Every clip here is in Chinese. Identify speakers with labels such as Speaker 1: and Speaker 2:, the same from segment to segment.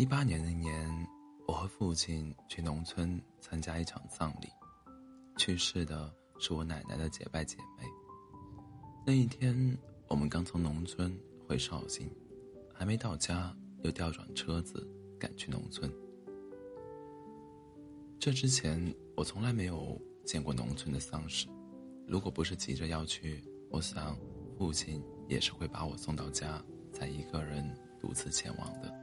Speaker 1: 一八年那年，我和父亲去农村参加一场葬礼，去世的是我奶奶的结拜姐妹。那一天，我们刚从农村回绍兴，还没到家，又调转车子赶去农村。这之前，我从来没有见过农村的丧事。如果不是急着要去，我想父亲也是会把我送到家，再一个人独自前往的。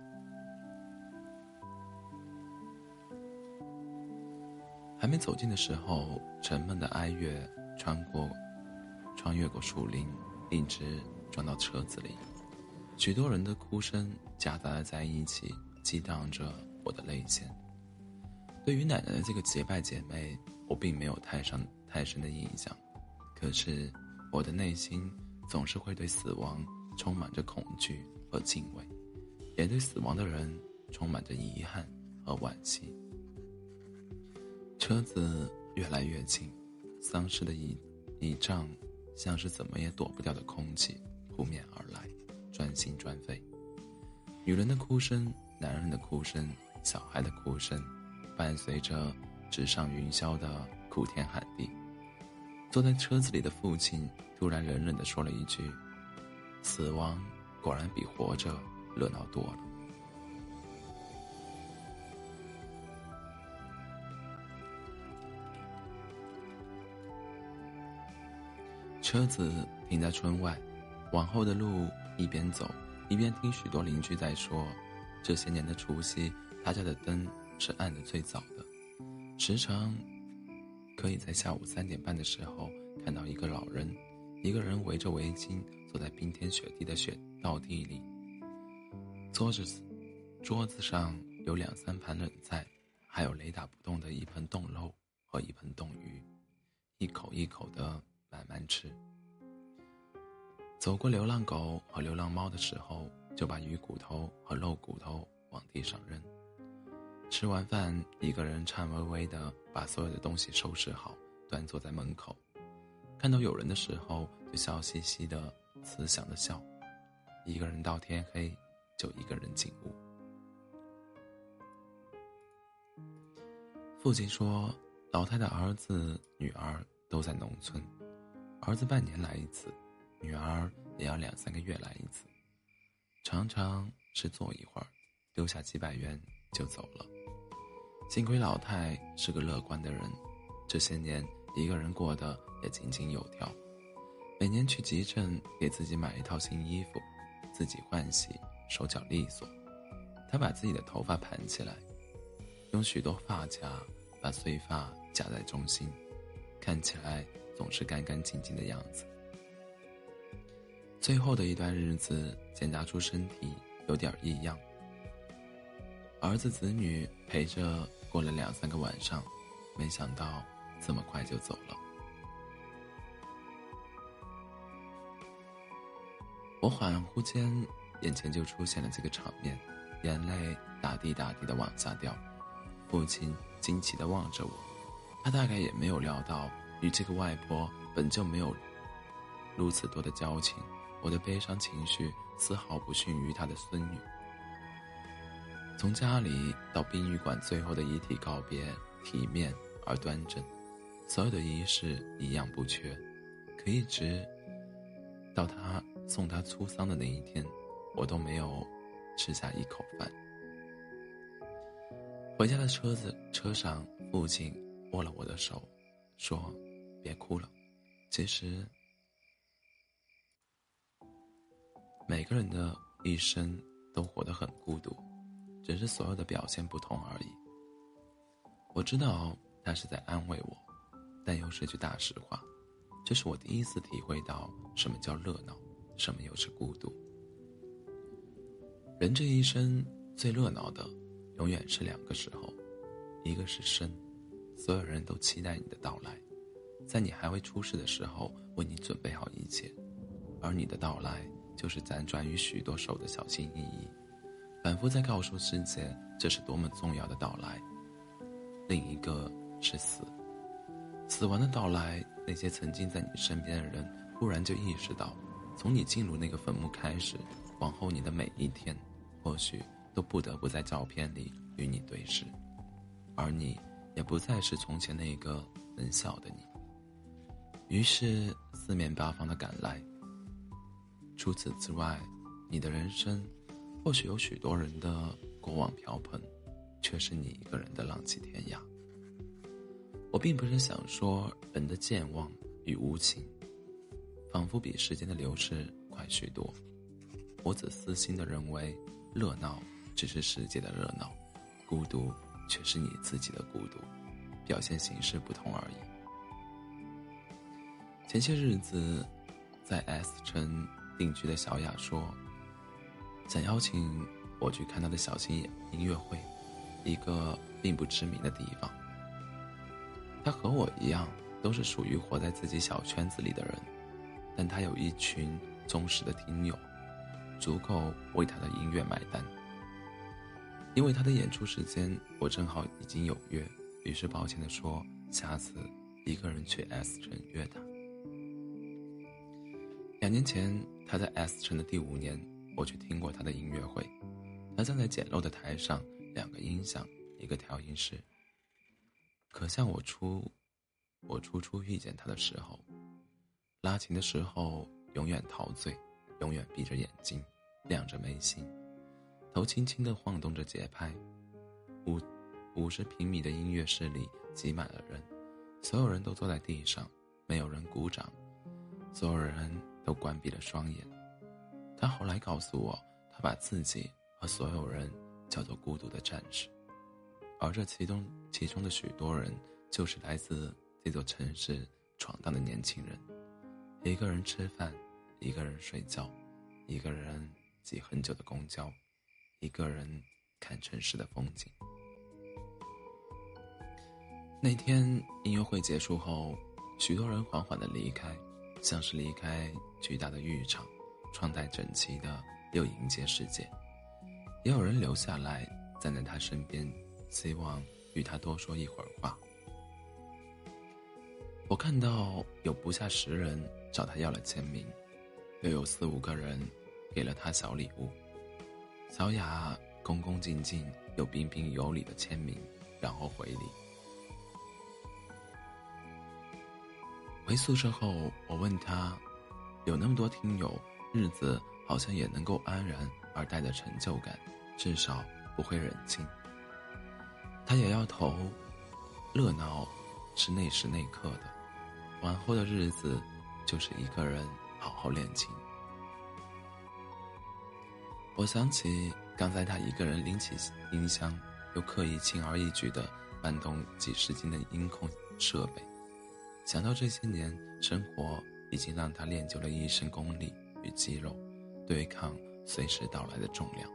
Speaker 1: 还没走近的时候，沉闷的哀乐穿过、穿越过树林，一直转到车子里。许多人的哭声夹杂在一起，激荡着我的泪腺。对于奶奶的这个结拜姐妹，我并没有太深太深的印象，可是我的内心总是会对死亡充满着恐惧和敬畏，也对死亡的人充满着遗憾和惋惜。车子越来越近，丧尸的倚倚仗像是怎么也躲不掉的空气扑面而来，专心专飞。女人的哭声，男人的哭声，小孩的哭声。伴随着直上云霄的哭天喊地，坐在车子里的父亲突然冷冷地说了一句：“死亡果然比活着热闹多了。”车子停在村外，往后的路一边走一边听许多邻居在说：“这些年的除夕，他家的灯。”是暗的最早的，时常可以在下午三点半的时候看到一个老人，一个人围着围巾坐在冰天雪地的雪道地里，桌子桌子上有两三盘冷菜，还有雷打不动的一盆冻肉和一盆冻鱼，一口一口的慢慢吃。走过流浪狗和流浪猫的时候，就把鱼骨头和肉骨头往地上扔。吃完饭，一个人颤巍巍的把所有的东西收拾好，端坐在门口。看到有人的时候，就笑嘻嘻的、慈祥的笑。一个人到天黑，就一个人进屋。父亲说，老太太儿子、女儿都在农村，儿子半年来一次，女儿也要两三个月来一次，常常是坐一会儿，丢下几百元就走了。幸亏老太是个乐观的人，这些年一个人过得也井井有条。每年去集镇给自己买一套新衣服，自己换洗，手脚利索。她把自己的头发盘起来，用许多发夹把碎发夹在中心，看起来总是干干净净的样子。最后的一段日子，检查出身体有点异样，儿子子女陪着。过了两三个晚上，没想到这么快就走了。我恍惚间，眼前就出现了这个场面，眼泪大滴大滴的往下掉。父亲惊奇的望着我，他大概也没有料到，与这个外婆本就没有如此多的交情，我的悲伤情绪丝毫不逊于她的孙女。从家里到殡仪馆，最后的遗体告别，体面而端正，所有的仪式一样不缺，可一直到他送他出丧的那一天，我都没有吃下一口饭。回家的车子车上，父亲握了我的手，说：“别哭了。其实，每个人的一生都活得很孤独。”只是所有的表现不同而已。我知道他是在安慰我，但又是句大实话。这是我第一次体会到什么叫热闹，什么又是孤独。人这一生最热闹的，永远是两个时候：一个是生，所有人都期待你的到来，在你还未出世的时候为你准备好一切；而你的到来，就是辗转于许多手的小心翼翼。反复在告诉世界，这是多么重要的到来。另一个是死，死亡的到来，那些曾经在你身边的人，忽然就意识到，从你进入那个坟墓开始，往后你的每一天，或许都不得不在照片里与你对视，而你也不再是从前那个能笑的你。于是四面八方的赶来。除此之外，你的人生或许有许多人的过往瓢盆，却是你一个人的浪迹天涯。我并不是想说人的健忘与无情，仿佛比时间的流逝快许多。我只私心的认为，热闹。只是世界的热闹，孤独却是你自己的孤独，表现形式不同而已。前些日子，在 S 城定居的小雅说，想邀请我去看她的小型音乐会，一个并不知名的地方。她和我一样，都是属于活在自己小圈子里的人，但她有一群忠实的听友，足够为她的音乐买单。因为他的演出时间我正好已经有约，于是抱歉的说下次一个人去 S 城约他。两年前他在 S 城的第五年，我去听过他的音乐会。他站在简陋的台上，两个音响，一个调音师。可像我初我初初遇见他的时候，拉琴的时候永远陶醉，永远闭着眼睛，亮着眉心。头轻轻地晃动着节拍，五五十平米的音乐室里挤满了人，所有人都坐在地上，没有人鼓掌，所有人都关闭了双眼。他后来告诉我，他把自己和所有人叫做孤独的战士，而这其中其中的许多人，就是来自这座城市闯荡的年轻人，一个人吃饭，一个人睡觉，一个人挤很久的公交。一个人看城市的风景。那天音乐会结束后，许多人缓缓的离开，像是离开巨大的浴场，窗台整齐的又迎接世界。也有人留下来，站在他身边，希望与他多说一会儿话。我看到有不下十人找他要了签名，又有四五个人给了他小礼物。小雅恭恭敬敬又彬彬有礼的签名，然后回礼。回宿舍后，我问他：“有那么多听友，日子好像也能够安然而带着成就感，至少不会冷清。”他摇摇头：“热闹是那时那刻的，往后的日子就是一个人好好练琴。”我想起刚才他一个人拎起音箱，又刻意轻而易举地搬动几十斤的音控设备，想到这些年生活已经让他练就了一身功力与肌肉，对抗随时到来的重量。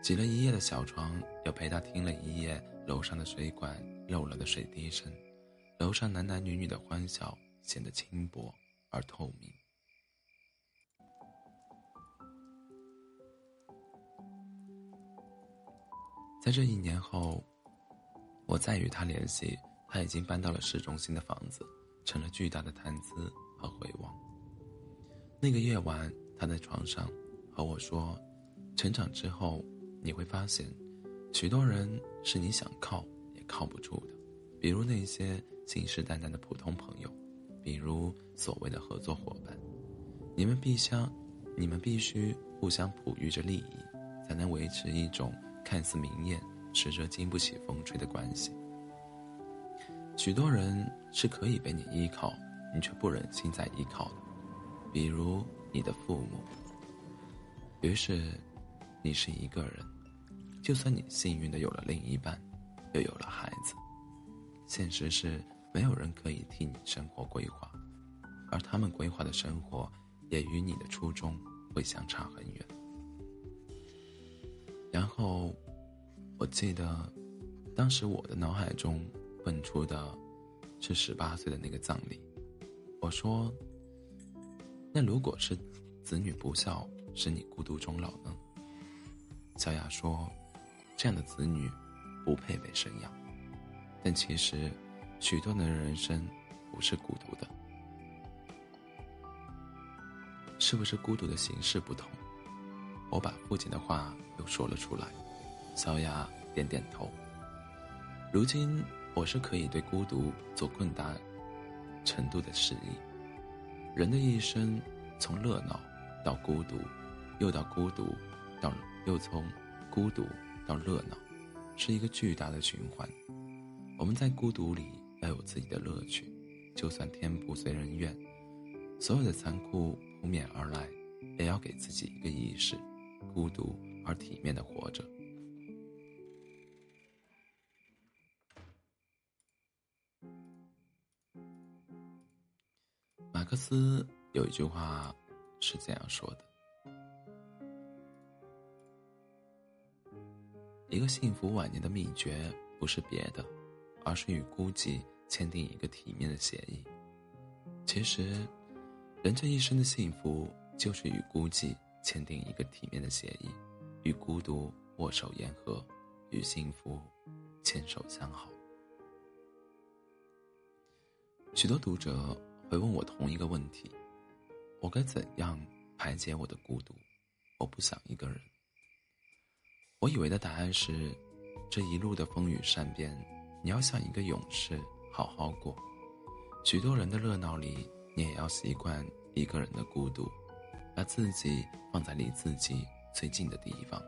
Speaker 1: 挤了一夜的小床，又陪他听了一夜楼上的水管漏了的水滴声，楼上男男女女的欢笑显得轻薄而透明。在这一年后，我再与他联系，他已经搬到了市中心的房子，成了巨大的谈资和回望。那个夜晚，他在床上和我说：“成长之后，你会发现，许多人是你想靠也靠不住的，比如那些信誓旦旦的普通朋友，比如所谓的合作伙伴，你们必相，你们必须互相哺育着利益，才能维持一种。”看似明艳，实则经不起风吹的关系。许多人是可以被你依靠，你却不忍心再依靠的，比如你的父母。于是，你是一个人，就算你幸运的有了另一半，又有了孩子，现实是没有人可以替你生活规划，而他们规划的生活，也与你的初衷会相差很远。然后，我记得，当时我的脑海中问出的，是十八岁的那个葬礼。我说：“那如果是子女不孝，使你孤独终老呢？”小雅说：“这样的子女，不配被生养。”但其实，许多人的人生不是孤独的，是不是孤独的形式不同？我把父亲的话又说了出来，小雅点点头。如今我是可以对孤独做更大程度的示意。人的一生，从热闹到孤独，又到孤独，到又从孤独到热闹，是一个巨大的循环。我们在孤独里要有自己的乐趣，就算天不遂人愿，所有的残酷扑面而来，也要给自己一个仪式，孤独而体面的活着。克思有一句话是这样说的：“一个幸福晚年的秘诀不是别的。”而是与孤寂签订一个体面的协议。其实，人这一生的幸福，就是与孤寂签订一个体面的协议，与孤独握手言和，与幸福牵手相好。许多读者会问我同一个问题：我该怎样排解我的孤独？我不想一个人。我以为的答案是，这一路的风雨善变。你要像一个勇士，好好过。许多人的热闹里，你也要习惯一个人的孤独，把自己放在离自己最近的地方，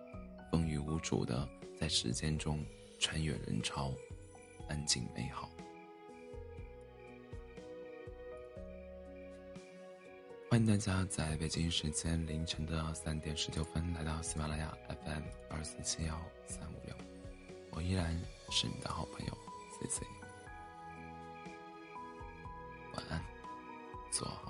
Speaker 1: 风雨无阻的在时间中穿越人潮，安静美好。欢迎大家在北京时间凌晨的三点十九分来到喜马拉雅 FM 二四七幺三五六，我依然是你的好朋友 C C，。晚安，做好。